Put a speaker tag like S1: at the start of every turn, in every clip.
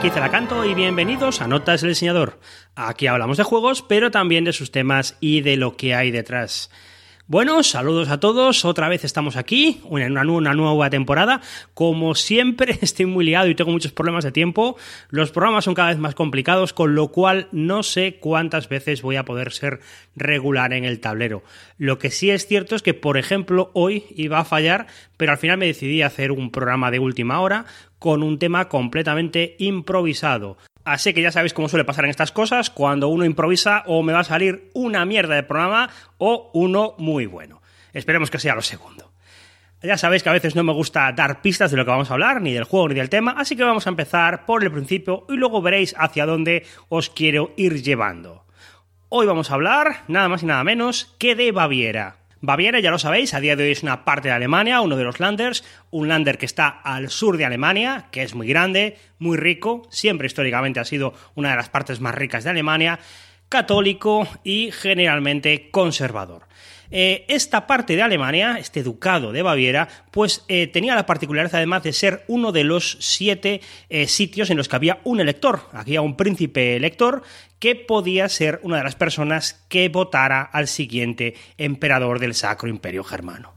S1: Hola a todos, aquí Canto y bienvenidos a Notas del Diseñador. Aquí hablamos de juegos, pero también de sus temas y de lo que hay detrás. Bueno, saludos a todos, otra vez estamos aquí, en una, una, nueva temporada. Como siempre, estoy muy liado y tengo muchos problemas de tiempo. Los programas son cada vez más complicados, con lo cual no sé cuántas veces voy a poder ser regular en el tablero. Lo que sí es cierto es que, por ejemplo, hoy iba a fallar, pero al final me decidí a hacer un programa de última hora con un tema completamente improvisado. Así que ya sabéis cómo suele pasar en estas cosas, cuando uno improvisa o me va a salir una mierda de programa o uno muy bueno. Esperemos que sea lo segundo. Ya sabéis que a veces no me gusta dar pistas de lo que vamos a hablar, ni del juego ni del tema, así que vamos a empezar por el principio y luego veréis hacia dónde os quiero ir llevando. Hoy vamos a hablar nada más y nada menos que de Baviera. Baviera, ya lo sabéis, a día de hoy es una parte de Alemania, uno de los landers, un lander que está al sur de Alemania, que es muy grande, muy rico, siempre históricamente ha sido una de las partes más ricas de Alemania, católico y generalmente conservador. Eh, esta parte de Alemania, este ducado de Baviera, pues eh, tenía la particularidad además de ser uno de los siete eh, sitios en los que había un elector. Había un príncipe elector que podía ser una de las personas que votara al siguiente emperador del Sacro Imperio Germano.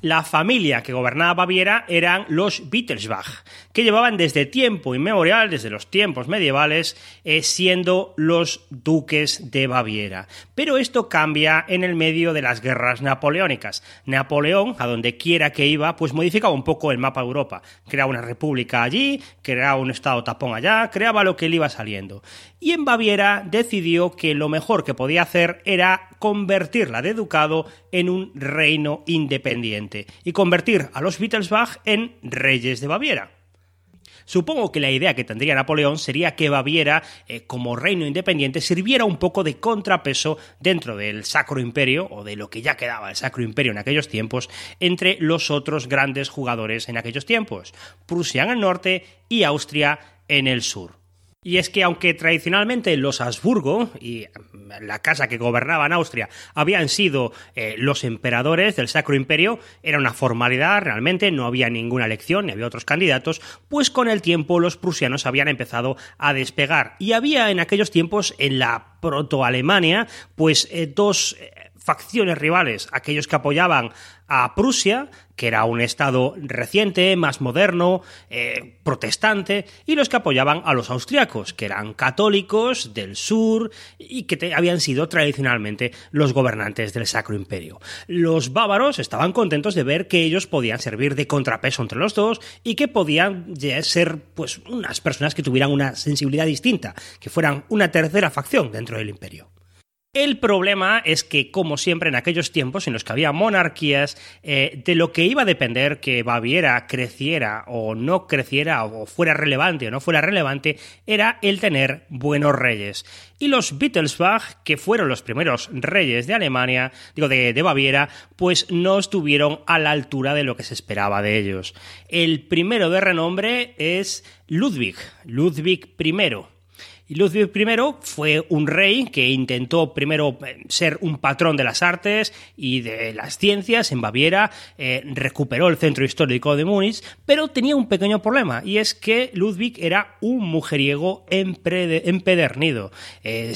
S1: La familia que gobernaba Baviera eran los Wittelsbach, que llevaban desde tiempo inmemorial, desde los tiempos medievales, eh, siendo los duques de Baviera. Pero esto cambia en el medio de las guerras napoleónicas. Napoleón, a donde quiera que iba, pues modificaba un poco el mapa de Europa. Creaba una república allí, creaba un estado tapón allá, creaba lo que le iba saliendo. Y en Baviera decidió que lo mejor que podía hacer era convertirla de ducado en un reino independiente y convertir a los Wittelsbach en reyes de Baviera. Supongo que la idea que tendría Napoleón sería que Baviera, eh, como reino independiente, sirviera un poco de contrapeso dentro del Sacro Imperio, o de lo que ya quedaba del Sacro Imperio en aquellos tiempos, entre los otros grandes jugadores en aquellos tiempos, Prusia en el norte y Austria en el sur. Y es que aunque tradicionalmente los Habsburgo y la casa que gobernaba en Austria habían sido eh, los emperadores del Sacro Imperio, era una formalidad realmente, no había ninguna elección, ni había otros candidatos, pues con el tiempo los prusianos habían empezado a despegar. Y había en aquellos tiempos en la proto-Alemania, pues eh, dos eh, facciones rivales, aquellos que apoyaban a Prusia, que era un estado reciente, más moderno, eh, protestante, y los que apoyaban a los austriacos, que eran católicos del sur y que habían sido tradicionalmente los gobernantes del Sacro Imperio. Los bávaros estaban contentos de ver que ellos podían servir de contrapeso entre los dos y que podían ser pues unas personas que tuvieran una sensibilidad distinta, que fueran una tercera facción dentro del imperio. El problema es que, como siempre en aquellos tiempos en los que había monarquías, eh, de lo que iba a depender que Baviera creciera o no creciera, o fuera relevante o no fuera relevante, era el tener buenos reyes. Y los Wittelsbach, que fueron los primeros reyes de Alemania, digo de, de Baviera, pues no estuvieron a la altura de lo que se esperaba de ellos. El primero de renombre es Ludwig, Ludwig I Ludwig I fue un rey que intentó primero eh, ser un patrón de las artes y de las ciencias en Baviera, eh, recuperó el centro histórico de Múnich, pero tenía un pequeño problema y es que Ludwig era un mujeriego empedernido. Eh,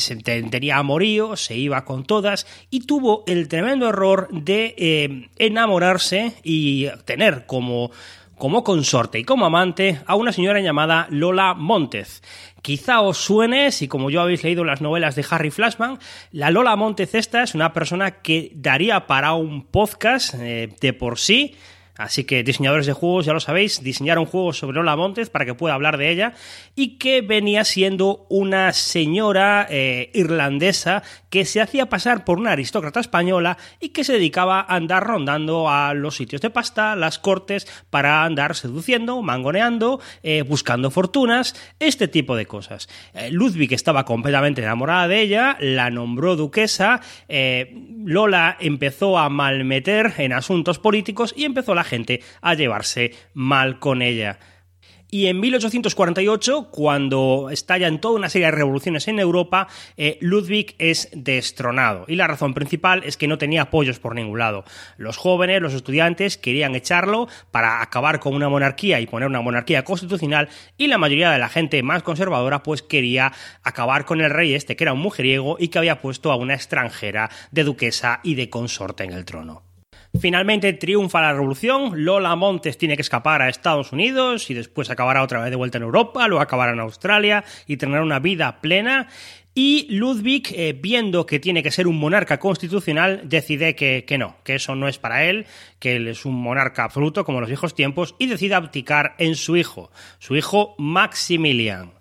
S1: tenía amorío, se iba con todas y tuvo el tremendo error de enamorarse y tener como como consorte y como amante a una señora llamada Lola Montez. Quizá os suene, si como yo habéis leído las novelas de Harry Flashman, la Lola Montez esta es una persona que daría para un podcast eh, de por sí, Así que diseñadores de juegos, ya lo sabéis, diseñaron juegos sobre Lola Montes para que pueda hablar de ella y que venía siendo una señora eh, irlandesa que se hacía pasar por una aristócrata española y que se dedicaba a andar rondando a los sitios de pasta, las cortes, para andar seduciendo, mangoneando, eh, buscando fortunas, este tipo de cosas. Eh, Ludwig estaba completamente enamorada de ella, la nombró duquesa, Lola empezó a malmeter en asuntos políticos y empezó la gente a llevarse mal con ella. Y en 1848, cuando estallan toda una serie de revoluciones en Europa, eh, Ludwig es destronado. Y la razón principal es que no tenía apoyos por ningún lado. Los jóvenes, los estudiantes, querían echarlo para acabar con una monarquía y poner una monarquía constitucional, y la mayoría de la gente más conservadora pues quería acabar con el rey este, que era un mujeriego y que había puesto a una extranjera de duquesa y de consorte en el trono. Finalmente triunfa la revolución, Lola Montes tiene que escapar a Estados Unidos y después acabará otra vez de vuelta en Europa, luego acabará en Australia y tener una vida plena. Y Ludwig, eh, viendo que tiene que ser un monarca constitucional, decide que, que, no, que eso no es para él, que él es un monarca absoluto como los viejos tiempos, y decide abdicar en su hijo, su hijo Maximilian.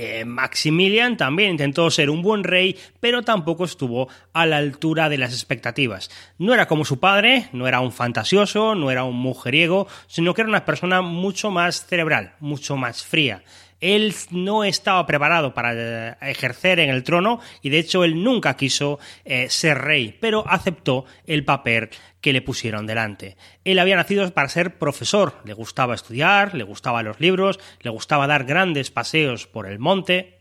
S1: Eh, Maximilian también intentó ser un buen rey, pero tampoco estuvo a la altura de las expectativas. No era como su padre, no era un fantasioso, no era un mujeriego, sino que era una persona mucho más cerebral, mucho más fría. Él no estaba preparado para eh, ejercer en el trono y de hecho él nunca quiso eh, ser rey, pero aceptó el papel que le pusieron delante. Él había nacido para ser profesor, le gustaba estudiar, le gustaban los libros, le gustaba dar grandes paseos por el monte,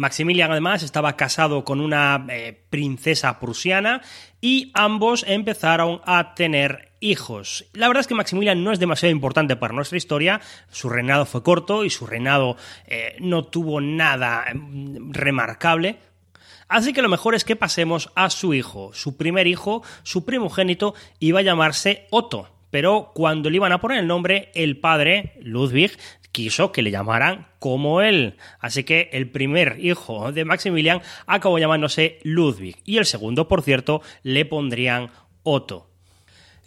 S1: Maximilian además estaba casado con una eh, princesa prusiana y ambos empezaron a tener hijos. La verdad es que Maximilian no es demasiado importante para nuestra historia, su reinado fue corto y su reinado eh, no tuvo nada mm, remarcable, Así que lo mejor es que pasemos a su hijo. Su primer hijo, su primogénito, iba a llamarse Otto. Pero cuando le iban a poner el nombre, el padre, Ludwig, quiso que le llamaran como él. Así que el primer hijo de Maximilian acabó llamándose Ludwig y el segundo, por cierto, le pondrían Otto.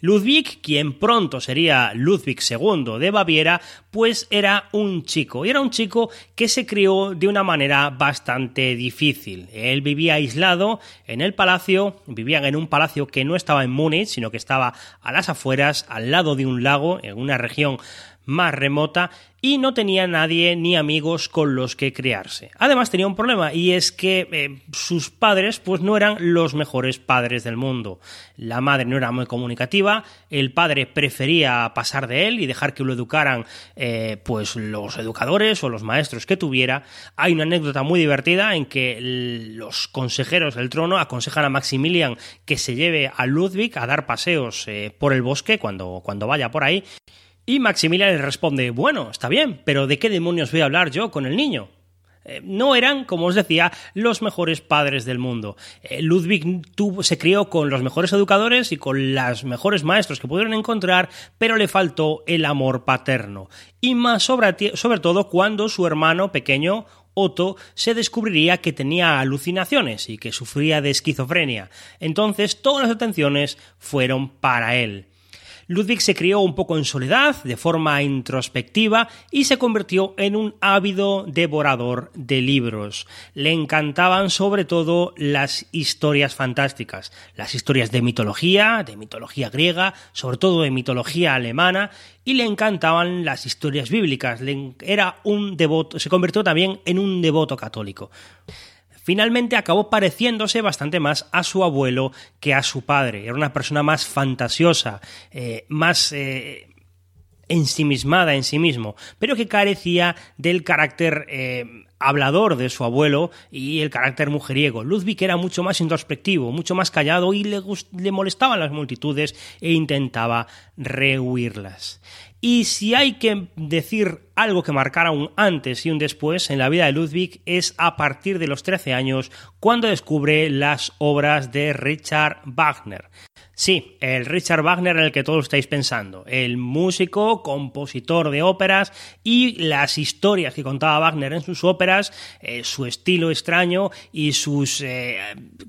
S1: Ludwig, quien pronto sería Ludwig II de Baviera, pues era un chico, y era un chico que se crió de una manera bastante difícil. Él vivía aislado en el palacio, vivían en un palacio que no estaba en Múnich, sino que estaba a las afueras, al lado de un lago, en una región más remota y no tenía nadie ni amigos con los que criarse. Además tenía un problema y es que eh, sus padres pues no eran los mejores padres del mundo. La madre no era muy comunicativa, el padre prefería pasar de él y dejar que lo educaran eh, pues los educadores o los maestros que tuviera. Hay una anécdota muy divertida en que los consejeros del trono aconsejan a Maximilian que se lleve a Ludwig a dar paseos eh, por el bosque cuando, cuando vaya por ahí y Maximilian le responde, bueno, está bien, pero ¿de qué demonios voy a hablar yo con el niño? Eh, no eran, como os decía, los mejores padres del mundo. Eh, Ludwig se crió con los mejores educadores y con los mejores maestros que pudieron encontrar, pero le faltó el amor paterno. Y más sobre todo cuando su hermano pequeño, Otto se descubriría que tenía alucinaciones y que sufría de esquizofrenia. Entonces todas las atenciones fueron para él. Ludwig se crió un poco en soledad, de forma introspectiva, y se convirtió en un ávido devorador de libros. Le encantaban sobre todo las historias fantásticas, las historias de mitología, de mitología griega, sobre todo de mitología alemana, y le encantaban las historias bíblicas. Era un devoto, se convirtió también en un devoto católico finalmente acabó pareciéndose bastante más a su abuelo que a su padre. Era una persona más fantasiosa, eh, más... Eh, ensimismada en sí mismo, pero que carecía del carácter eh, hablador de su abuelo y el carácter mujeriego. Ludwig era mucho más introspectivo, mucho más callado y le, le molestaban las multitudes e intentaba rehuirlas. Y si hay que decir algo que marcara un antes y un después en la vida de Ludwig es a partir de los 13 años cuando descubre las obras de Richard Wagner. Sí, el Richard Wagner en el que todos estáis pensando, el músico, compositor de óperas y las historias que contaba Wagner en sus óperas, eh, su estilo extraño y sus eh,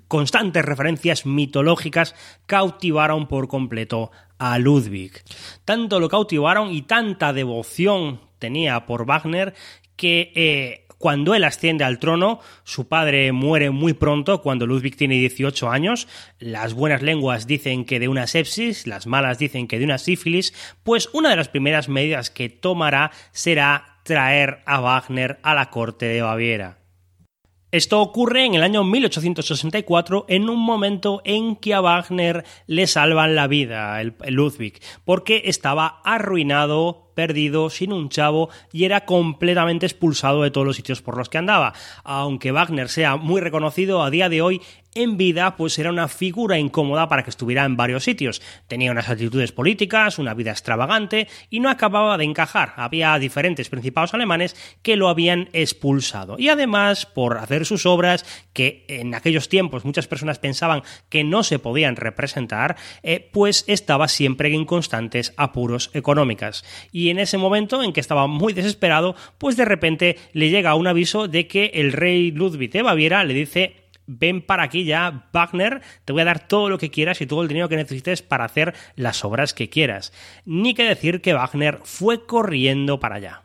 S1: constantes referencias mitológicas cautivaron por completo a Ludwig. Tanto lo cautivaron y tanta devoción tenía por Wagner que eh, cuando él asciende al trono, su padre muere muy pronto, cuando Ludwig tiene 18 años. Las buenas lenguas dicen que de una sepsis, las malas dicen que de una sífilis, pues una de las primeras medidas que tomará será traer a Wagner a la corte de Baviera. Esto ocurre en el año 1864, en un momento en que a Wagner le salvan la vida, el, Ludwig, porque estaba arruinado perdido, sin un chavo y era completamente expulsado de todos los sitios por los que andaba. Aunque Wagner sea muy reconocido a día de hoy, en vida pues era una figura incómoda para que estuviera en varios sitios. Tenía unas actitudes políticas, una vida extravagante y no acababa de encajar. Había diferentes principados alemanes que lo habían expulsado. Y además, por hacer sus obras, que en aquellos tiempos muchas personas pensaban que no se podían representar, eh, pues estaba siempre en constantes apuros económicas. Y en ese momento en que estaba muy desesperado, pues de repente le llega un aviso de que el rey Ludwig de Baviera le dice ven para aquí ya, Wagner, te voy a dar todo lo que quieras y todo el dinero que necesites para hacer las obras que quieras. Ni que decir que Wagner fue corriendo para allá.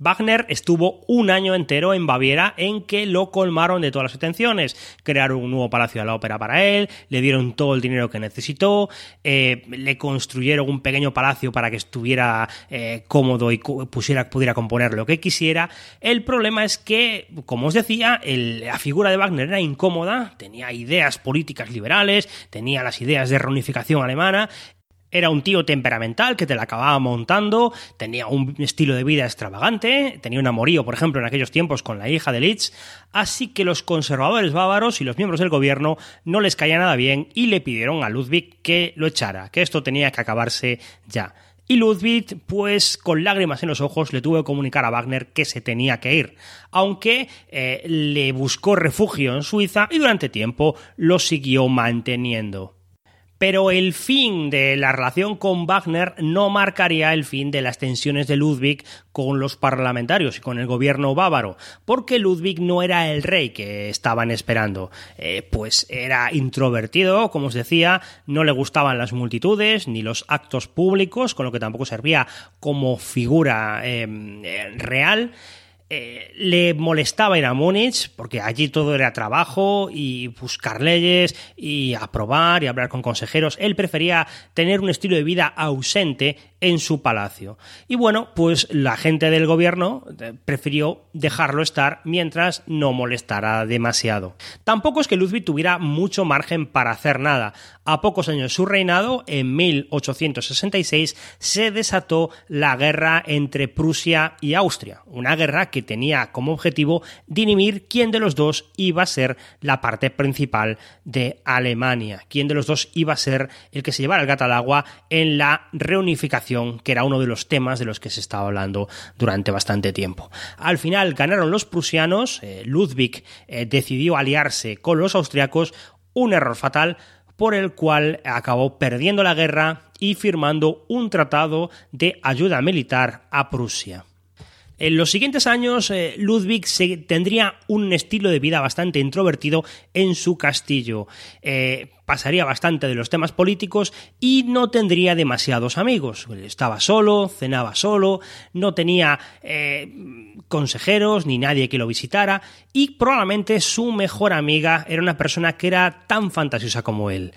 S1: Wagner estuvo un año entero en Baviera en que lo colmaron de todas las atenciones. Crearon un nuevo palacio de la ópera para él, le dieron todo el dinero que necesitó, eh, le construyeron un pequeño palacio para que estuviera eh, cómodo y pusiera, pudiera componer lo que quisiera. El problema es que, como os decía, la figura de Wagner era incómoda, tenía ideas políticas liberales, tenía las ideas de reunificación alemana era un tío temperamental que te la acababa montando, tenía un estilo de vida extravagante, tenía un amorío, por ejemplo, en aquellos tiempos con la hija de Litz, así que los conservadores bávaros y los miembros del gobierno no les caía nada bien y le pidieron a Ludwig que lo echara, que esto tenía que acabarse ya. Y Ludwig, pues con lágrimas en los ojos, le tuvo que comunicar a Wagner que se tenía que ir, aunque eh, le buscó refugio en Suiza y durante tiempo lo siguió manteniendo. Pero el fin de la relación con Wagner no marcaría el fin de las tensiones de Ludwig con los parlamentarios y con el gobierno bávaro, porque Ludwig no era el rey que estaban esperando, eh, pues era introvertido, como os decía, no le gustaban las multitudes ni los actos públicos, con lo que tampoco servía como figura em, eh, real. Eh, le molestaba ir a Múnich porque allí todo era trabajo y buscar leyes y aprobar y hablar con consejeros. Él prefería tener un estilo de vida ausente en su palacio. Y bueno, pues la gente del gobierno eh, prefirió dejarlo estar mientras no molestara demasiado. Tampoco es que Ludwig tuviera mucho margen para hacer nada. A pocos años de su reinado, en 1866, se desató la guerra entre Prusia y Austria, una guerra que tenía como objetivo dirimir quién de los dos iba a ser la parte principal de Alemania, quién de los dos iba a ser el que se llevara el gato al agua en la reunificación que era uno de los temas de los que se estaba hablando durante bastante tiempo. Al final ganaron los prusianos, eh, Ludwig eh, decidió aliarse con los austriacos, un error fatal por el cual acabó perdiendo la guerra y firmando un tratado de ayuda militar a Prusia. En los siguientes años, eh, Ludwig tendría un estilo de vida bastante introvertido en su castillo. Eh, pasaría bastante de los temas políticos y no tendría demasiados amigos. Estaba solo, cenaba solo, no tenía eh, consejeros ni nadie que lo visitara y probablemente su mejor amiga era una persona que era tan fantasiosa como él.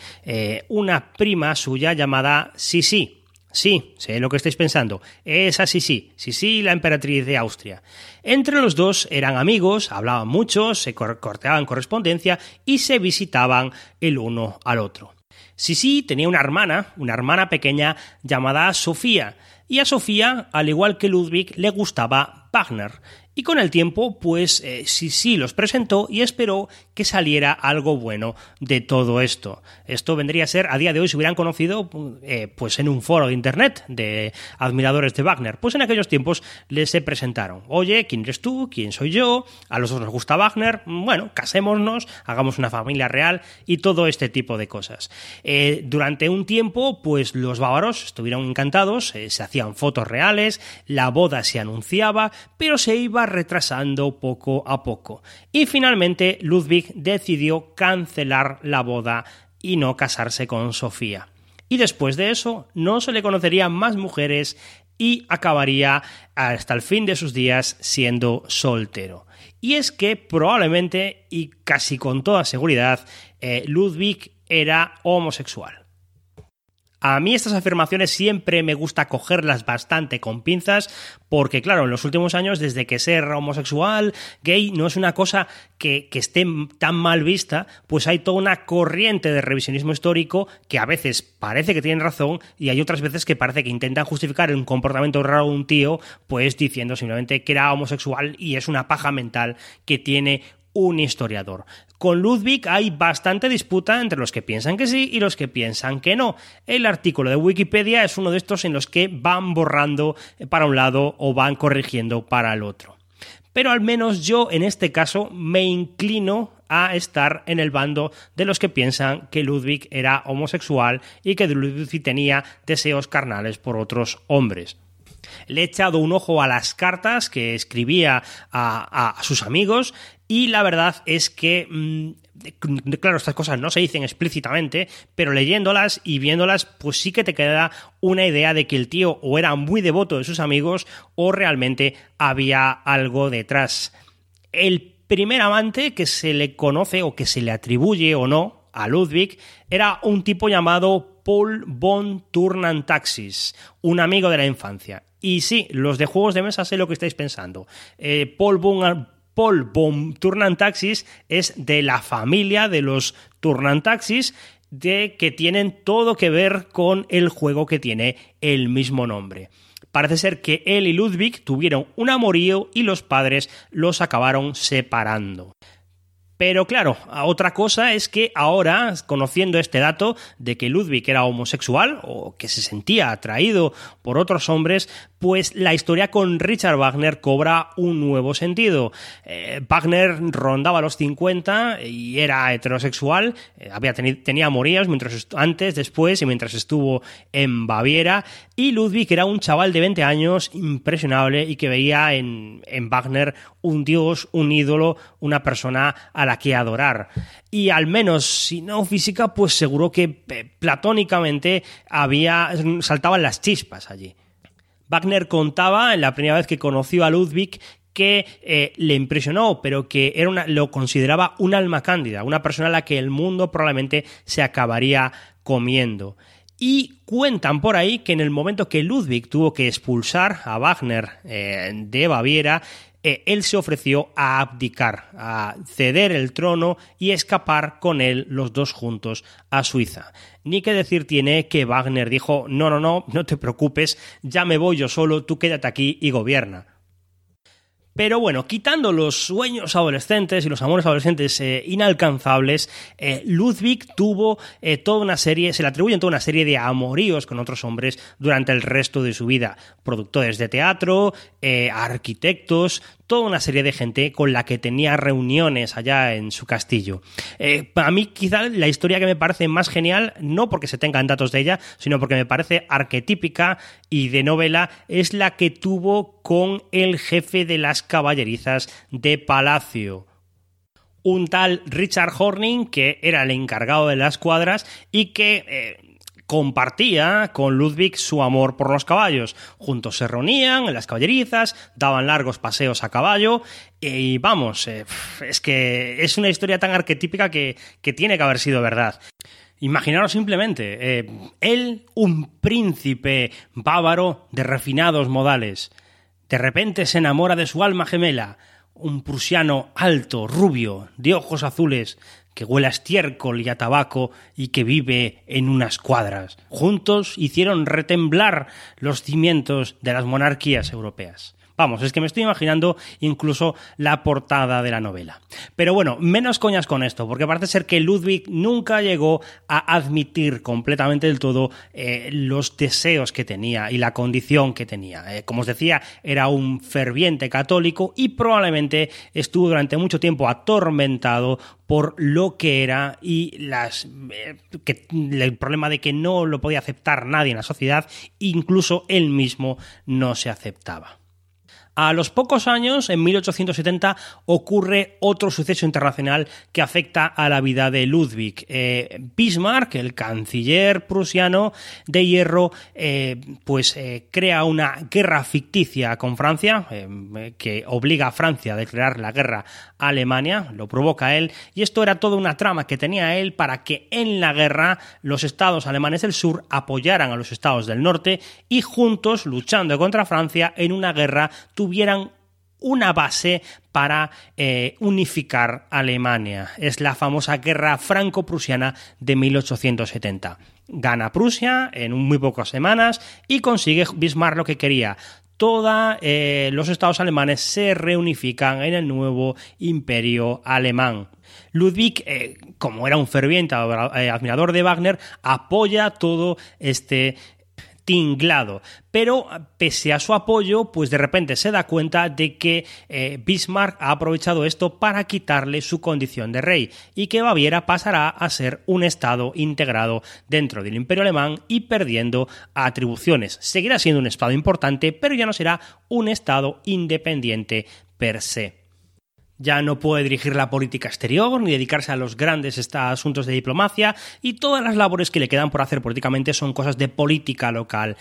S1: una prima suya llamada Sisi. Sí, sé lo que estáis pensando. Es así, sí. Sí, sí, la emperatriz de Austria. Entre los dos eran amigos, hablaban mucho, se corteaban correspondencia y se visitaban el uno al otro. Sisi tenía una hermana, una hermana pequeña llamada Sofía, y a Sofía, al igual que Ludwig, le gustaba Wagner, y con el tiempo, pues eh, sí, sí los presentó y esperó que saliera algo bueno de todo esto. Esto vendría a ser, a día de hoy, si hubieran conocido, eh, pues en un foro de internet de admiradores de Wagner. Pues en aquellos tiempos les se presentaron. Oye, ¿quién eres tú? ¿Quién soy yo? A los dos nos gusta Wagner. Bueno, casémonos, hagamos una familia real y todo este tipo de cosas. Eh, durante un tiempo, pues los bávaros estuvieron encantados, se hacían fotos reales, la boda se anunciaba, pero se iba retrasando poco a poco. Y finalmente Ludwig decidió cancelar la boda y no casarse con Sofía. Y después de eso no se le conocerían más mujeres y acabaría hasta el fin de sus días siendo soltero. Y es que probablemente y casi con toda seguridad eh, Ludwig era homosexual. A mí estas afirmaciones siempre me gusta cogerlas bastante con pinzas porque, claro, en los últimos años, desde que ser homosexual, gay, no es una cosa que, esté tan mal vista, pues hay toda una corriente de revisionismo histórico que a veces parece que tienen razón y hay otras veces que parece que intentan justificar un comportamiento raro de un tío, pues diciendo simplemente que era homosexual y es una paja mental que tiene un historiador. Con Ludwig hay bastante disputa entre los que piensan que sí y los que piensan que no. El artículo de Wikipedia es uno de estos en los que van borrando para un lado o van corrigiendo para el otro. Pero al menos yo en este caso me inclino a estar en el bando de los que piensan que Ludwig era homosexual y que Ludwig tenía deseos carnales por otros hombres. Le he echado un ojo a las cartas que escribía a, sus amigos y la verdad es que mm, claro, estas cosas no se dicen explícitamente, pero leyéndolas y viéndolas, pues sí que te queda una idea de que el tío o era muy devoto de sus amigos o realmente había algo detrás. El primer amante que se le conoce o que se le atribuye o no a Ludwig era un tipo llamado Paul von Turnantaxis, un amigo de la infancia. Y sí, los de juegos de mesa sé lo que estáis pensando. Eh, Paul von, Paul von Turnantaxis es de la familia de los Turnantaxis de que tienen todo que ver con el juego que tiene el mismo nombre. Parece ser que él y Ludwig tuvieron un amorío y los padres los acabaron separando. Pero claro, otra cosa es que ahora, conociendo este dato de que Ludwig era homosexual o que se sentía atraído por otros hombres, pues la historia con Richard Wagner cobra un nuevo sentido. Eh, Wagner rondaba los 50 y era heterosexual, eh, había tenía amorías mientras antes, después y mientras estuvo en Baviera, y Ludwig era un chaval de 20 años impresionable y que veía en, en Wagner un dios, un ídolo, una persona a la que adorar. Y al menos, si no física, pues seguro que eh, platónicamente había saltaban las chispas allí. Wagner contaba en la primera vez que conoció a Ludwig que eh, le impresionó, pero que era lo consideraba un alma cándida, una persona a la que el mundo probablemente se acabaría comiendo. Y cuentan por ahí que en el momento que Ludwig tuvo que expulsar a Wagner eh, de Baviera, eh, él se ofreció a abdicar, a ceder el trono y escapar con él los dos juntos a Suiza. Ni que decir tiene que Wagner dijo, no, no, no, no te preocupes, ya me voy yo solo, tú quédate aquí y gobierna. Pero bueno, quitando los sueños adolescentes y los amores adolescentes eh, inalcanzables, eh, Ludwig tuvo eh, toda una serie, se le atribuyen toda una serie de amoríos con otros hombres durante el resto de su vida. Productores de teatro, arquitectos, toda una serie de gente con la que tenía reuniones allá en su castillo. Eh, a mí quizá la historia que me parece más genial, no porque se tengan datos de ella, sino porque me parece arquetípica y de novela, es la que tuvo con el jefe de las caballerizas de Palacio un tal Richard Horning, que era el encargado de las cuadras y que eh, compartía con Ludwig su amor por los caballos. Juntos se reunían en las caballerizas, daban largos paseos a caballo y vamos, eh, es que es una historia tan arquetípica que, tiene que haber sido verdad. Imaginaros simplemente, eh, él, un príncipe bávaro de refinados modales, de repente se enamora de su alma gemela, un prusiano alto, rubio, de ojos azules, que huele a estiércol y a tabaco y que vive en unas cuadras. Juntos hicieron retemblar los cimientos de las monarquías europeas. Vamos, es que me estoy imaginando incluso la portada de la novela. Pero bueno, menos coñas con esto, porque parece ser que Ludwig nunca llegó a admitir completamente del todo eh, los deseos que tenía y la condición que tenía. Eh, como os decía, era un ferviente católico y probablemente estuvo durante mucho tiempo atormentado por lo que era y las, eh, el problema de que no lo podía aceptar nadie en la sociedad, incluso él mismo no se aceptaba. A los pocos años, en 1870, ocurre otro suceso internacional que afecta a la vida de Ludwig. Eh, Bismarck, el canciller prusiano de hierro, eh, pues eh, crea una guerra ficticia con Francia, que obliga a Francia a declarar la guerra a Alemania, lo provoca él, y esto era toda una trama que tenía él para que en la guerra los estados alemanes del sur apoyaran a los estados del norte y juntos, luchando contra Francia en una guerra, tuvieran una base para eh, unificar Alemania. Es la famosa guerra franco-prusiana de 1870. Gana Prusia en muy pocas semanas y consigue Bismarck lo que quería. Todos eh, los estados alemanes se reunifican en el nuevo imperio alemán. Ludwig, eh, como era un ferviente admirador de Wagner, apoya todo este tinglado. Pero pese a su apoyo, pues de repente se da cuenta de que eh, Bismarck ha aprovechado esto para quitarle su condición de rey y que Baviera pasará a ser un estado integrado dentro del imperio alemán y perdiendo atribuciones. Seguirá siendo un estado importante, pero ya no será un estado independiente per se ya no puede dirigir la política exterior ni dedicarse a los grandes asuntos de diplomacia y todas las labores que le quedan por hacer políticamente son cosas de política local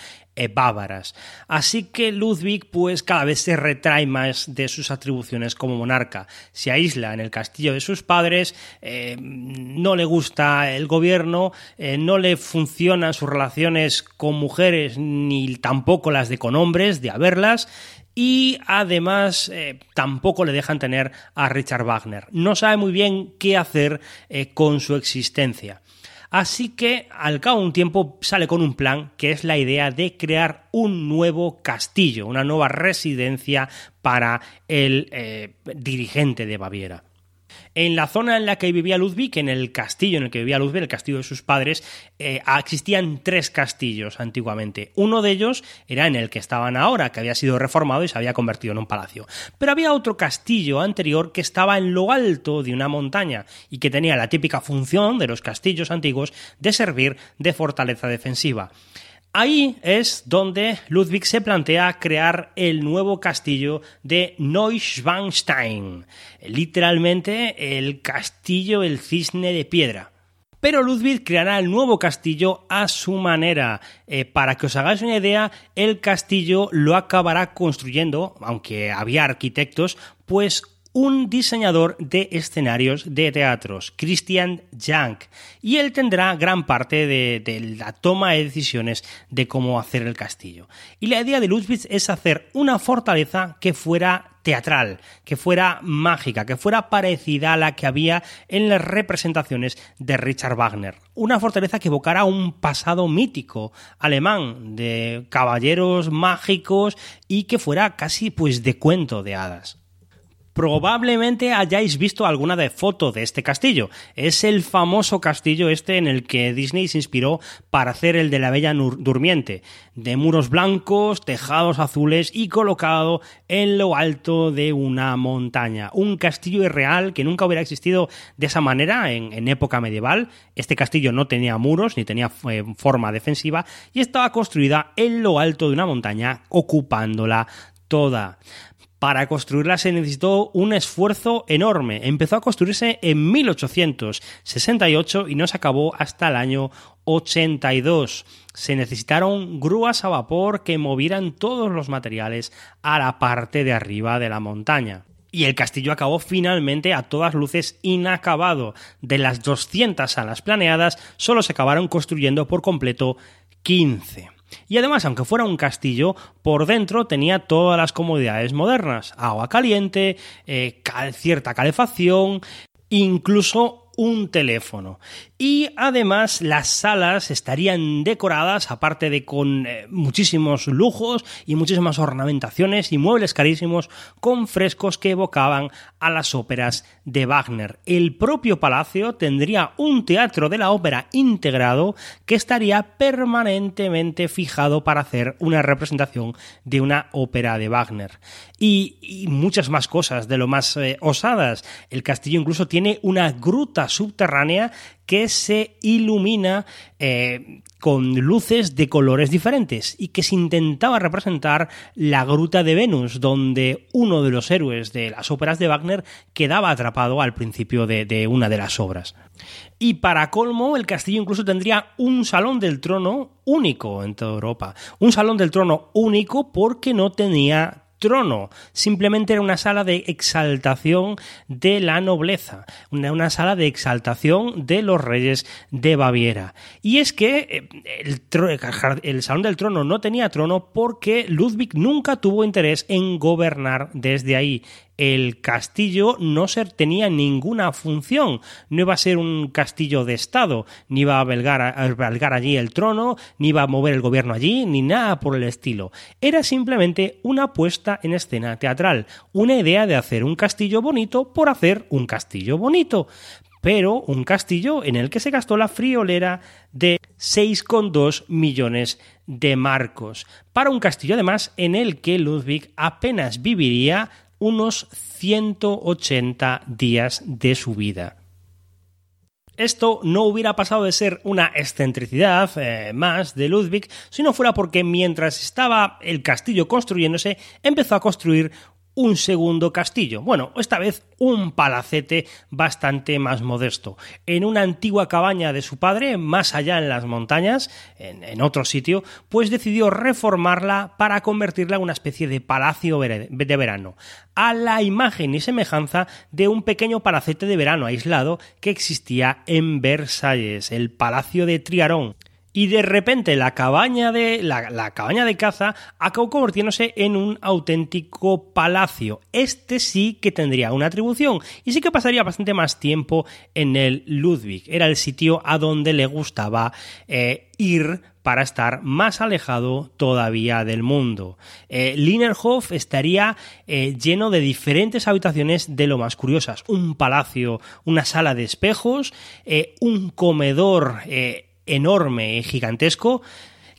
S1: bávaras. Así que Ludwig pues cada vez se retrae más de sus atribuciones como monarca. Se aísla en el castillo de sus padres, eh, no le gusta el gobierno, eh, no le funcionan sus relaciones con mujeres ni tampoco las de con hombres, de haberlas, y además eh, tampoco le dejan tener a Richard Wagner. No sabe muy bien qué hacer eh, con su existencia. Así que al cabo de un tiempo sale con un plan que es la idea de crear un nuevo castillo, una nueva residencia para el eh, dirigente de Baviera. En la zona en la que vivía Ludwig, en el castillo en el que vivía Ludwig, el castillo de sus padres, eh, existían tres castillos antiguamente. Uno de ellos era en el que estaban ahora, que había sido reformado y se había convertido en un palacio. Pero había otro castillo anterior que estaba en lo alto de una montaña y que tenía la típica función de los castillos antiguos de servir de fortaleza defensiva. Ahí es donde Ludwig se plantea crear el nuevo castillo de Neuschwanstein, literalmente el castillo el cisne de piedra. Pero Ludwig creará el nuevo castillo a su manera. Eh, para que os hagáis una idea, el castillo lo acabará construyendo, aunque había arquitectos, pues un diseñador de escenarios de teatros, Christian Jank, y él tendrá gran parte de, la toma de decisiones de cómo hacer el castillo. Y la idea de Ludwig es hacer una fortaleza que fuera teatral, que fuera mágica, que fuera parecida a la que había en las representaciones de Richard Wagner. Una fortaleza que evocara un pasado mítico alemán de caballeros mágicos y que fuera casi pues de cuento de hadas. Probablemente hayáis visto alguna de foto de este castillo. Es el famoso castillo este en el que Disney se inspiró para hacer el de la Bella Durmiente, de muros blancos, tejados azules y colocado en lo alto de una montaña. Un castillo irreal que nunca hubiera existido de esa manera en, época medieval. Este castillo no tenía muros ni tenía eh, forma defensiva y estaba construida en lo alto de una montaña ocupándola toda. Para construirla se necesitó un esfuerzo enorme. Empezó a construirse en 1868 y no se acabó hasta el año 82. Se necesitaron grúas a vapor que movieran todos los materiales a la parte de arriba de la montaña. Y el castillo acabó finalmente a todas luces inacabado. De las 200 salas planeadas, solo se acabaron construyendo por completo 15. Y además, aunque fuera un castillo, por dentro tenía todas las comodidades modernas. Agua caliente, eh, cierta calefacción, incluso un teléfono. Y además las salas estarían decoradas, aparte de con eh, muchísimos lujos y muchísimas ornamentaciones y muebles carísimos, con frescos que evocaban a las óperas de Wagner. El propio palacio tendría un teatro de la ópera integrado que estaría permanentemente fijado para hacer una representación de una ópera de Wagner. Y, muchas más cosas de lo más eh, osadas. El castillo incluso tiene una gruta subterránea que se ilumina eh, con luces de colores diferentes y que se intentaba representar la gruta de Venus, donde uno de los héroes de las óperas de Wagner quedaba atrapado al principio de, de una de las obras. Y para colmo, el castillo incluso tendría un salón del trono único en toda Europa. Un salón del trono único porque no tenía trono, simplemente era una sala de exaltación de la nobleza, una, sala de exaltación de los reyes de Baviera. Y es que eh, el, el Salón del Trono no tenía trono porque Ludwig nunca tuvo interés en gobernar desde ahí el castillo no tenía ninguna función, no iba a ser un castillo de Estado, ni iba a albergar, allí el trono, ni iba a mover el gobierno allí, ni nada por el estilo. Era simplemente una puesta en escena teatral, una idea de hacer un castillo bonito por hacer un castillo bonito. Pero un castillo en el que se gastó la friolera de 6,2 millones de marcos, para un castillo además en el que Ludwig apenas viviría unos 180 días de su vida. Esto no hubiera pasado de ser una excentricidad eh, más de Ludwig si no fuera porque mientras estaba el castillo construyéndose empezó a construir un segundo castillo. Bueno, esta vez un palacete bastante más modesto. En una antigua cabaña de su padre, más allá en las montañas, en, otro sitio, pues decidió reformarla para convertirla en una especie de palacio de verano, a la imagen y semejanza de un pequeño palacete de verano aislado que existía en Versalles, el Palacio de Triarón y de repente la cabaña de la, cabaña de caza acabó convirtiéndose en un auténtico palacio. Este sí que tendría una atribución y sí que pasaría bastante más tiempo en el Ludwig. Era el sitio a donde le gustaba eh, ir para estar más alejado todavía del mundo. Eh, Linerhof estaría eh, lleno de diferentes habitaciones de lo más curiosas. Un palacio, una sala de espejos, un comedor enorme y gigantesco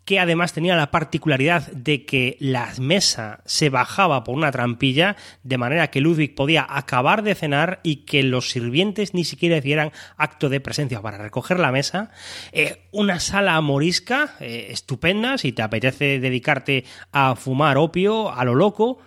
S1: que además tenía la particularidad de que la mesa se bajaba por una trampilla, de manera que Ludwig podía acabar de cenar y que los sirvientes ni siquiera hicieran acto de presencia para recoger la mesa. Eh, una sala morisca eh, estupenda, si te apetece dedicarte a fumar opio a lo loco,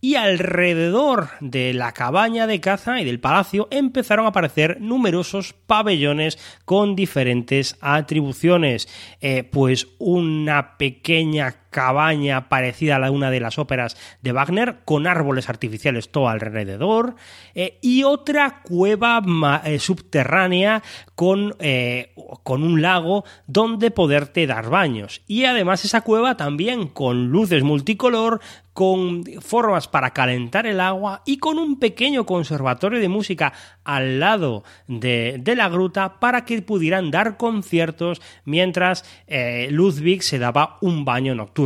S1: y alrededor de la cabaña de caza y del palacio empezaron a aparecer numerosos pabellones con diferentes atribuciones, eh, pues una pequeña cabaña parecida a la una de las óperas de Wagner, con árboles artificiales todo alrededor, eh, y otra cueva eh, subterránea con, con un lago donde poderte dar baños. Y además esa cueva también con luces multicolor, con formas para calentar el agua y con un pequeño conservatorio de música al lado de, la gruta para que pudieran dar conciertos mientras eh, Ludwig se daba un baño nocturno.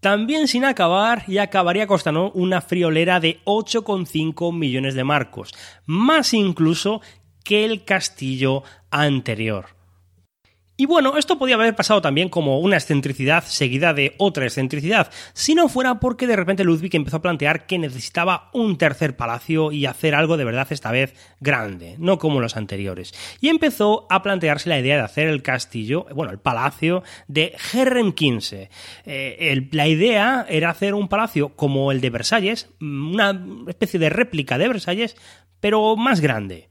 S1: También sin acabar, y acabaría costando una friolera de 8,5 millones de marcos, más incluso que el castillo anterior. Y bueno, esto podía haber pasado también como una excentricidad seguida de otra excentricidad, si no fuera porque de repente Ludwig empezó a plantear que necesitaba un tercer palacio y hacer algo de verdad esta vez grande, no como los anteriores. Y empezó a plantearse la idea de hacer el castillo, bueno, el palacio de Herren 15. Eh, la idea era hacer un palacio como el de Versalles, una especie de réplica de Versalles, pero más grande.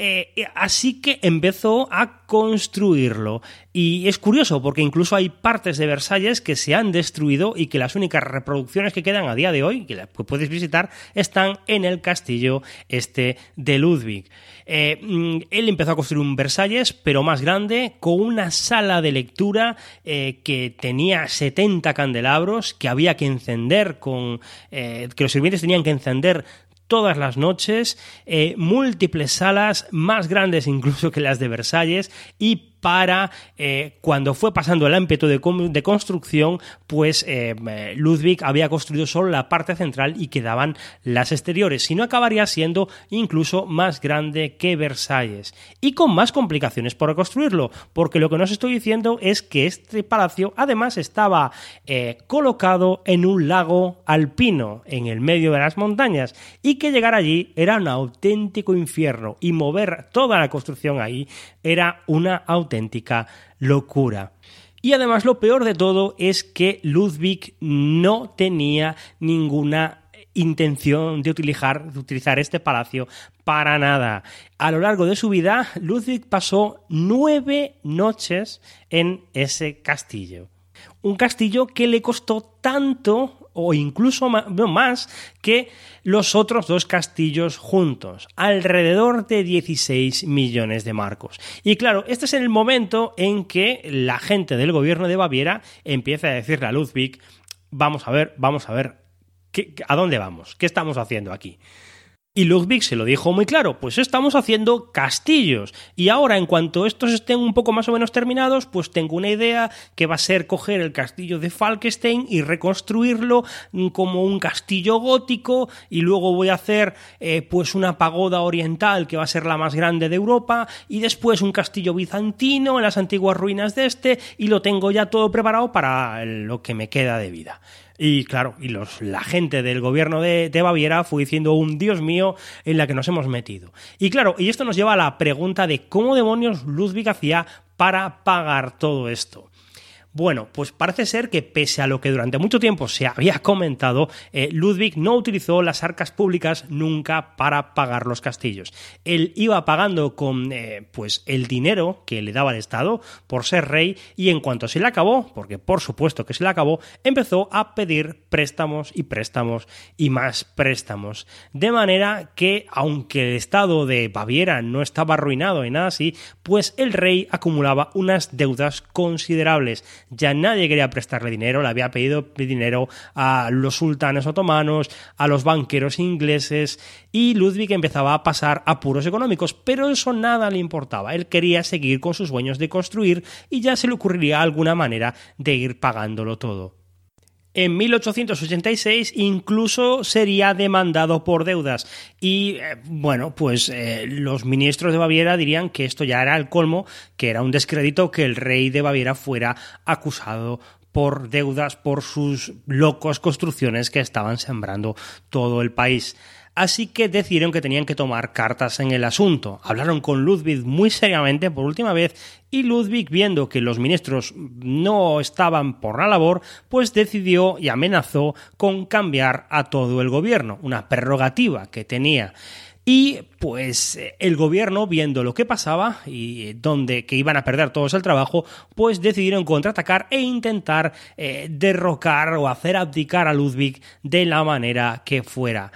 S1: Eh, así que empezó a construirlo. Y es curioso porque incluso hay partes de Versalles que se han destruido y que las únicas reproducciones que quedan a día de hoy, que puedes visitar, están en el castillo este de Ludwig. Eh, mm, él empezó a construir un Versalles, pero más grande, con una sala de lectura eh, que tenía 70 candelabros que había que encender con. que los sirvientes tenían que encender todas las noches, eh, múltiples salas, más grandes incluso que las de Versalles, y para eh, cuando fue pasando el ámbito de, construcción, pues eh, Ludwig había construido solo la parte central y quedaban las exteriores, si no acabaría siendo incluso más grande que Versalles y con más complicaciones para construirlo, porque lo que nos estoy diciendo es que este palacio además estaba eh, colocado en un lago alpino en el medio de las montañas y que llegar allí era un auténtico infierno y mover toda la construcción ahí era una auténtica locura. Y además lo peor de todo es que Ludwig no tenía ninguna intención de utilizar, de utilizar este palacio para nada. A lo largo de su vida, Ludwig pasó nueve noches en ese castillo. Un castillo que le costó tanto o incluso más que los otros dos castillos juntos, alrededor de 16 millones de marcos. Y claro, este es el momento en que la gente del gobierno de Baviera empieza a decirle a Ludwig, vamos a ver, vamos a ver, ¿a dónde vamos? ¿Qué estamos haciendo aquí? Y Ludwig se lo dijo muy claro, pues estamos haciendo castillos. Y ahora, en cuanto estos estén un poco más o menos terminados, pues tengo una idea que va a ser coger el castillo de Falkenstein y reconstruirlo como un castillo gótico y luego voy a hacer eh, pues una pagoda oriental que va a ser la más grande de Europa y después un castillo bizantino en las antiguas ruinas de este y lo tengo ya todo preparado para lo que me queda de vida. Y claro, y los, la gente del gobierno de, de, Baviera fue diciendo un Dios mío en la que nos hemos metido. Y claro, y esto nos lleva a la pregunta de cómo demonios Ludwig hacía para pagar todo esto. Bueno, pues parece ser que pese a lo que durante mucho tiempo se había comentado, eh, Ludwig no utilizó las arcas públicas nunca para pagar los castillos. Él iba pagando con eh, pues el dinero que le daba el Estado por ser rey y en cuanto se le acabó, porque por supuesto que se le acabó, empezó a pedir préstamos y préstamos y más préstamos. De manera que, aunque el Estado de Baviera no estaba arruinado y nada así, pues el rey acumulaba unas deudas considerables ya nadie quería prestarle dinero, le había pedido dinero a los sultanes otomanos, a los banqueros ingleses y Ludwig empezaba a pasar apuros económicos, pero eso nada le importaba, él quería seguir con sus sueños de construir y ya se le ocurriría alguna manera de ir pagándolo todo. En 1886 incluso sería demandado por deudas. Y eh, bueno, pues eh, los ministros de Baviera dirían que esto ya era el colmo, que era un descrédito que el rey de Baviera fuera acusado por deudas por sus locos construcciones que estaban sembrando todo el país así que decidieron que tenían que tomar cartas en el asunto. Hablaron con Ludwig muy seriamente por última vez y Ludwig, viendo que los ministros no estaban por la labor, pues decidió y amenazó con cambiar a todo el gobierno, una prerrogativa que tenía. Y pues el gobierno, viendo lo que pasaba y donde que iban a perder todos el trabajo, pues decidieron contraatacar e intentar eh, derrocar o hacer abdicar a Ludwig de la manera que fuera.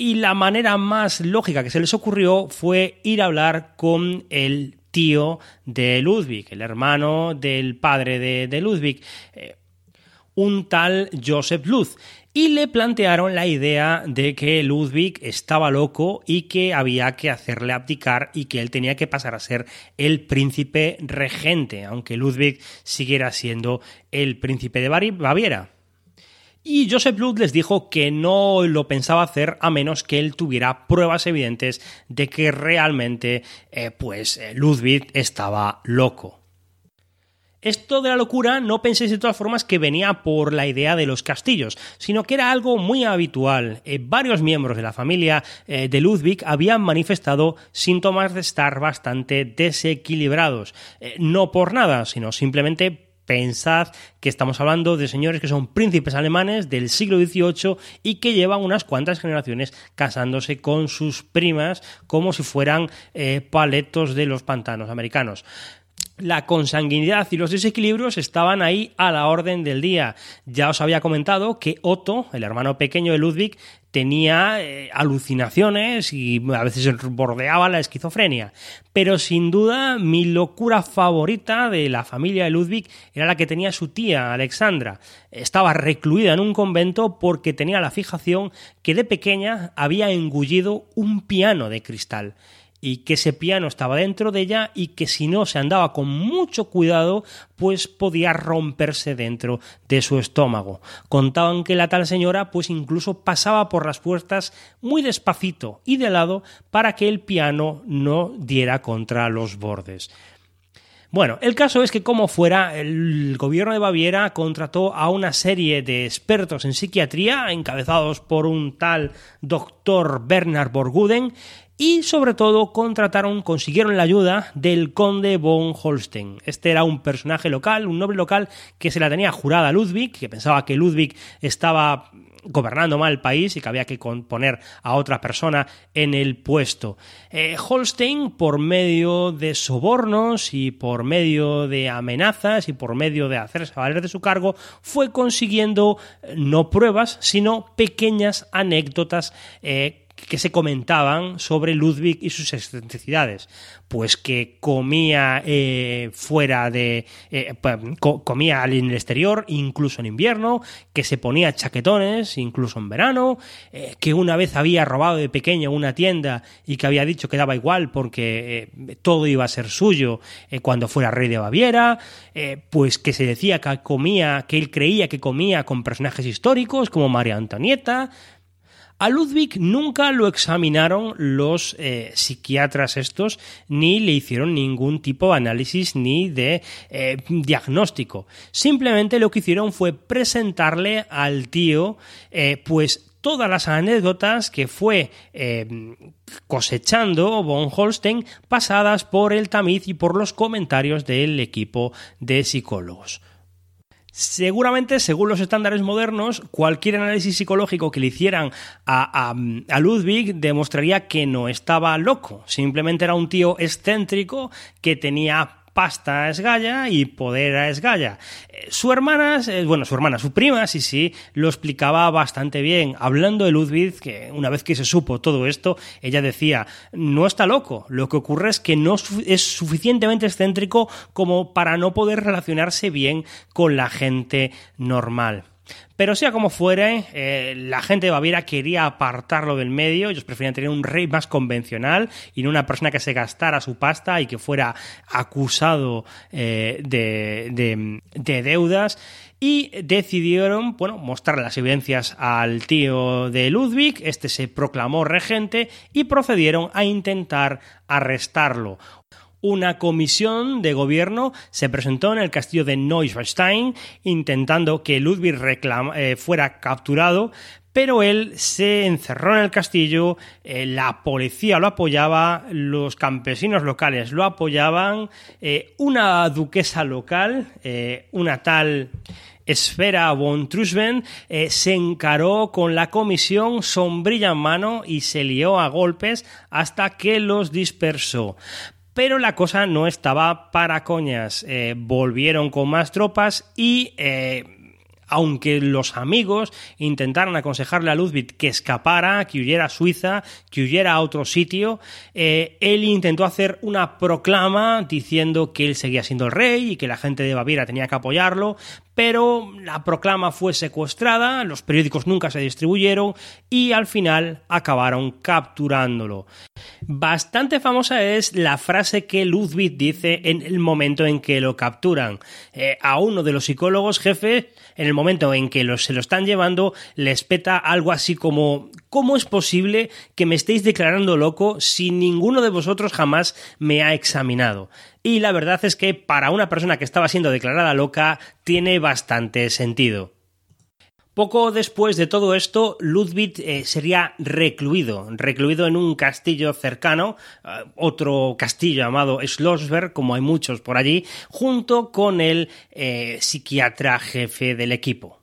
S1: Y la manera más lógica que se les ocurrió fue ir a hablar con el tío de Ludwig, el hermano del padre de, Ludwig, eh, un tal Joseph Luz y le plantearon la idea de que Ludwig estaba loco y que había que hacerle abdicar y que él tenía que pasar a ser el príncipe regente, aunque Ludwig siguiera siendo el príncipe de Baviera. Y Joseph Luz les dijo que no lo pensaba hacer a menos que él tuviera pruebas evidentes de que realmente eh, pues eh, Ludwig estaba loco. Esto de la locura no penséis de todas formas que venía por la idea de los castillos, sino que era algo muy habitual. Eh, varios miembros de la familia de Ludwig habían manifestado síntomas de estar bastante desequilibrados. No por nada, sino simplemente Pensad que estamos hablando de señores que son príncipes alemanes del siglo XVIII y que llevan unas cuantas generaciones casándose con sus primas como si fueran paletos de los pantanos americanos la consanguinidad y los desequilibrios estaban ahí a la orden del día. Ya os había comentado que Otto, el hermano pequeño de Ludwig, tenía eh, alucinaciones y a veces bordeaba la esquizofrenia. Pero sin duda mi locura favorita de la familia de Ludwig era la que tenía su tía, Alexandra. Estaba recluida en un convento porque tenía la fijación que de pequeña había engullido un piano de cristal y que ese piano estaba dentro de ella y que si no se andaba con mucho cuidado, pues podía romperse dentro de su estómago. Contaban que la tal señora pues incluso pasaba por las puertas muy despacito y de lado para que el piano no diera contra los bordes. Bueno, el caso es que como fuera, el gobierno de Baviera contrató a una serie de expertos en psiquiatría, encabezados por un tal doctor Bernard Borguden, y sobre todo contrataron, consiguieron la ayuda del conde von Holstein. Este era un personaje local, un noble local que se la tenía jurada a Ludwig, que pensaba que Ludwig estaba gobernando mal el país y que había que poner a otra persona en el puesto. Eh, Holstein, por medio de sobornos y por medio de amenazas y por medio de hacerse valer de su cargo, fue consiguiendo eh, no pruebas, sino pequeñas anécdotas eh, que se comentaban sobre Ludwig y sus excentricidades. Pues que comía eh, fuera de. Eh, comía en el exterior, incluso en invierno, que se ponía chaquetones, incluso en verano, eh, que una vez había robado de pequeño una tienda y que había dicho que daba igual porque todo iba a ser suyo cuando fuera rey de Baviera, pues que se decía que comía, que él creía que comía con personajes históricos como María Antonieta, a Ludwig nunca lo examinaron los eh, psiquiatras estos, ni le hicieron ningún tipo de análisis ni de eh, diagnóstico. Simplemente lo que hicieron fue presentarle al tío, eh, pues todas las anécdotas que fue cosechando von Holstein pasadas por el tamiz y por los comentarios del equipo de psicólogos. Seguramente, según los estándares modernos, cualquier análisis psicológico que le hicieran a, a, Ludwig demostraría que no estaba loco, simplemente era un tío excéntrico que tenía pasta a esgalla y poder a esgalla. Eh, su hermana, eh, bueno, su hermana, su prima, sí, sí, lo explicaba bastante bien. Hablando de Ludwig, que una vez que se supo todo esto, ella decía, no está loco, lo que ocurre es que no es suficientemente excéntrico como para no poder relacionarse bien con la gente normal. Pero sea como fuere, eh, la gente de Baviera quería apartarlo del medio, ellos preferían tener un rey más convencional y no una persona que se gastara su pasta y que fuera acusado eh, de, de deudas. Y decidieron, bueno, mostrar las evidencias al tío de Ludwig, este se proclamó regente y procedieron a intentar arrestarlo una comisión de gobierno se presentó en el castillo de Neuschwanstein intentando que Ludwig eh, fuera capturado, pero él se encerró en el castillo, eh, la policía lo apoyaba, los campesinos locales lo apoyaban, eh, una duquesa local, una tal Esfera von Trusven se encaró con la comisión sombrilla en mano y se lió a golpes hasta que los dispersó. Pero la cosa no estaba para coñas. Eh, volvieron con más tropas y eh, aunque los amigos intentaron aconsejarle a Ludwig que escapara, que huyera a Suiza, que huyera a otro sitio, eh, él intentó hacer una proclama diciendo que él seguía siendo el rey y que la gente de Baviera tenía que apoyarlo, pero la proclama fue secuestrada, los periódicos nunca se distribuyeron y al final acabaron capturándolo. Bastante famosa es la frase que Ludwig dice en el momento en que lo capturan. Eh, a uno de los psicólogos jefes, en el momento en que se lo están llevando, les peta algo así como ¿Cómo es posible que me estéis declarando loco si ninguno de vosotros jamás me ha examinado? Y la verdad es que para una persona que estaba siendo declarada loca tiene bastante sentido. Poco después de todo esto, Ludwig eh, sería recluido, recluido en un castillo cercano, eh, otro castillo llamado Schlossberg, como hay muchos por allí, junto con el eh, psiquiatra jefe del equipo.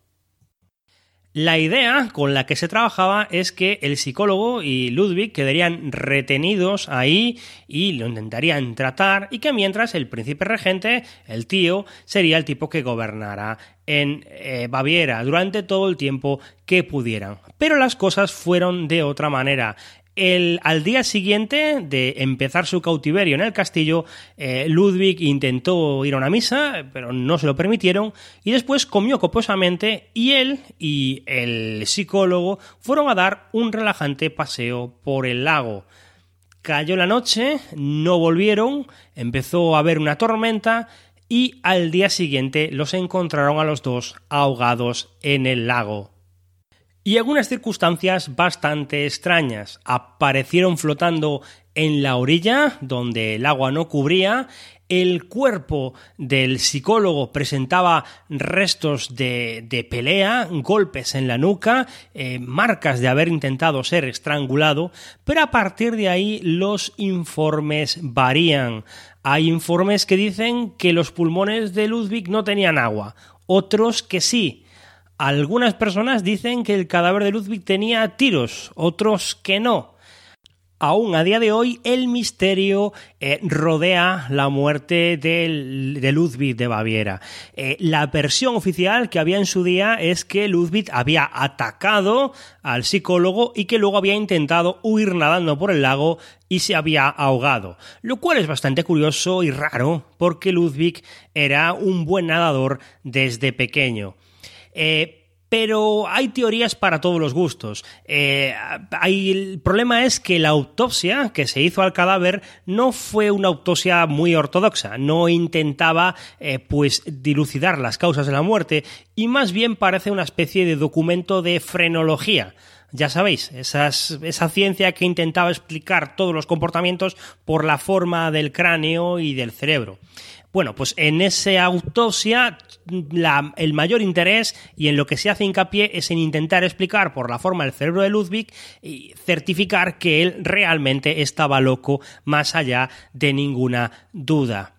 S1: La idea con la que se trabajaba es que el psicólogo y Ludwig quedarían retenidos ahí y lo intentarían tratar y que mientras el príncipe regente, el tío, sería el tipo que gobernara en eh, Baviera durante todo el tiempo que pudieran. Pero las cosas fueron de otra manera. El, al día siguiente de empezar su cautiverio en el castillo, eh, Ludwig intentó ir a una misa, pero no se lo permitieron, y después comió copiosamente y él y el psicólogo fueron a dar un relajante paseo por el lago. Cayó la noche, no volvieron, empezó a haber una tormenta y al día siguiente los encontraron a los dos ahogados en el lago. Y algunas circunstancias bastante extrañas. Aparecieron flotando en la orilla, donde el agua no cubría, el cuerpo del psicólogo presentaba restos de, pelea, golpes en la nuca, eh, marcas de haber intentado ser estrangulado, pero a partir de ahí los informes varían. Hay informes que dicen que los pulmones de Ludwig no tenían agua, otros que sí. Algunas personas dicen que el cadáver de Ludwig tenía tiros, otros que no aún a día de hoy el misterio eh, rodea la muerte de Ludwig de Baviera. Eh, la versión oficial que había en su día es que Ludwig había atacado al psicólogo y que luego había intentado huir nadando por el lago y se había ahogado, lo cual es bastante curioso y raro porque Ludwig era un buen nadador desde pequeño. Eh, pero hay teorías para todos los gustos. Eh, el problema es que la autopsia que se hizo al cadáver no fue una autopsia muy ortodoxa, no intentaba eh, pues dilucidar las causas de la muerte y más bien parece una especie de documento de frenología ya sabéis, esa ciencia que intentaba explicar todos los comportamientos por la forma del cráneo y del cerebro. Bueno, pues en esa autopsia el mayor interés y en lo que se hace hincapié es en intentar explicar por la forma del cerebro de Ludwig y certificar que él realmente estaba loco más allá de ninguna duda.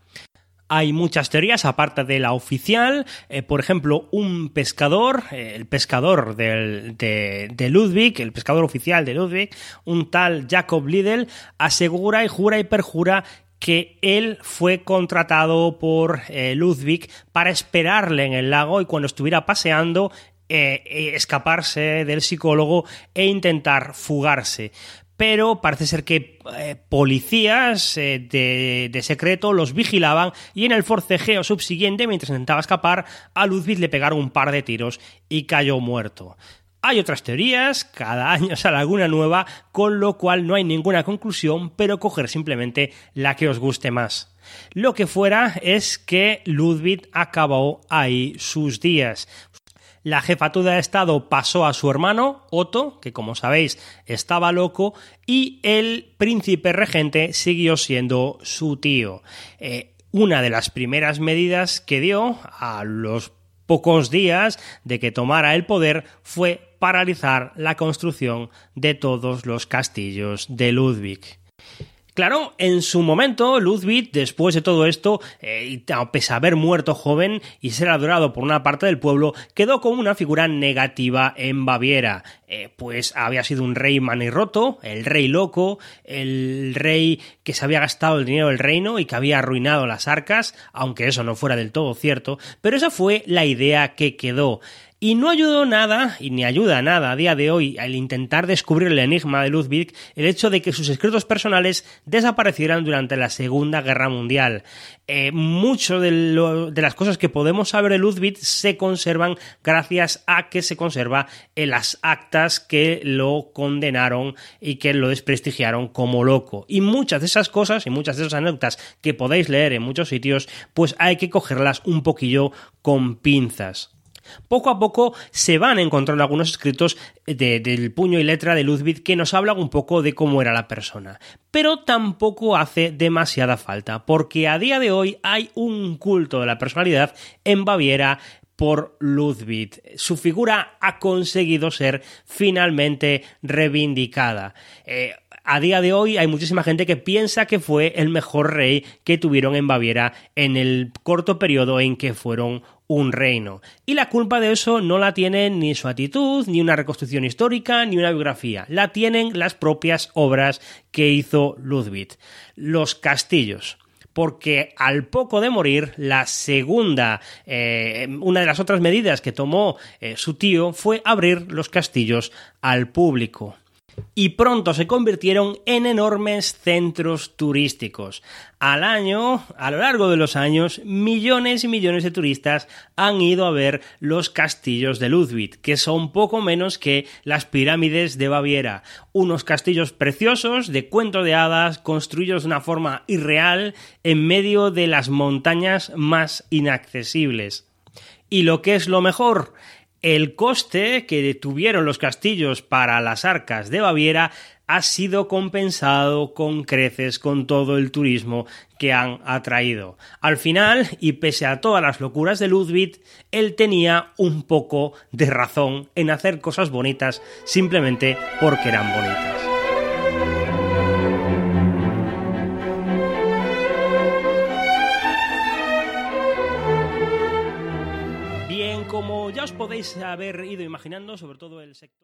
S1: Hay muchas teorías, aparte de la oficial. Eh, por ejemplo, un pescador, eh, el pescador de, Ludwig, el pescador oficial de Ludwig, un tal Jacob Liddell, asegura y jura y perjura que él fue contratado por eh, Ludwig para esperarle en el lago y cuando estuviera paseando escaparse del psicólogo e intentar fugarse. Pero parece ser que policías de, de, secreto los vigilaban y en el forcejeo subsiguiente, mientras intentaba escapar, a Ludwig le pegaron un par de tiros y cayó muerto. Hay otras teorías, cada año sale alguna nueva, con lo cual no hay ninguna conclusión, pero coger simplemente la que os guste más. Lo que fuera es que Ludwig acabó ahí sus días. La jefatura de Estado pasó a su hermano, Otto, que como sabéis estaba loco, y el príncipe regente siguió siendo su tío. Eh, una de las primeras medidas que dio a los pocos días de que tomara el poder fue paralizar la construcción de todos los castillos de Ludwig. Claro, en su momento, Ludwig, después de todo esto, eh, pese a haber muerto joven y ser adorado por una parte del pueblo, quedó como una figura negativa en Baviera. Eh, pues había sido un rey manirroto, el rey loco, el rey que se había gastado el dinero del reino y que había arruinado las arcas, aunque eso no fuera del todo cierto, pero esa fue la idea que quedó. Y no ayudó nada, y ni ayuda nada a día de hoy, al intentar descubrir el enigma de Ludwig, el hecho de que sus escritos personales desaparecieran durante la Segunda Guerra Mundial. Eh, mucho de, las cosas que podemos saber de Ludwig se conservan gracias a que se conserva en las actas que lo condenaron y que lo desprestigiaron como loco. Y muchas de esas cosas y muchas de esas anécdotas que podéis leer en muchos sitios, pues hay que cogerlas un poquillo con pinzas. Poco a poco se van encontrando algunos escritos del puño y letra de Ludwig que nos hablan un poco de cómo era la persona. Pero tampoco hace demasiada falta, porque a día de hoy hay un culto de la personalidad en Baviera por Ludwig. Su figura ha conseguido ser finalmente reivindicada. Eh, a día de hoy hay muchísima gente que piensa que fue el mejor rey que tuvieron en Baviera en el corto periodo en que fueron un reino. Y la culpa de eso no la tienen ni su actitud, ni una reconstrucción histórica, ni una biografía. La tienen las propias obras que hizo Ludwig. Los castillos porque al poco de morir, la segunda, eh, una de las otras medidas que tomó eh, su tío fue abrir los castillos al público. Y pronto se convirtieron en enormes centros turísticos. Al año, a lo largo de los años, millones y millones de turistas han ido a ver los castillos de Ludwig, que son poco menos que las pirámides de Baviera, unos castillos preciosos de cuento de hadas construidos de una forma irreal en medio de las montañas más inaccesibles. Y lo que es lo mejor, el coste que tuvieron los castillos para las arcas de Baviera ha sido compensado con creces con todo el turismo que han atraído. Al final, y pese a todas las locuras de Ludwig, él tenía un poco de razón en hacer cosas bonitas simplemente porque eran bonitas. Os podéis haber ido imaginando, sobre todo el sector.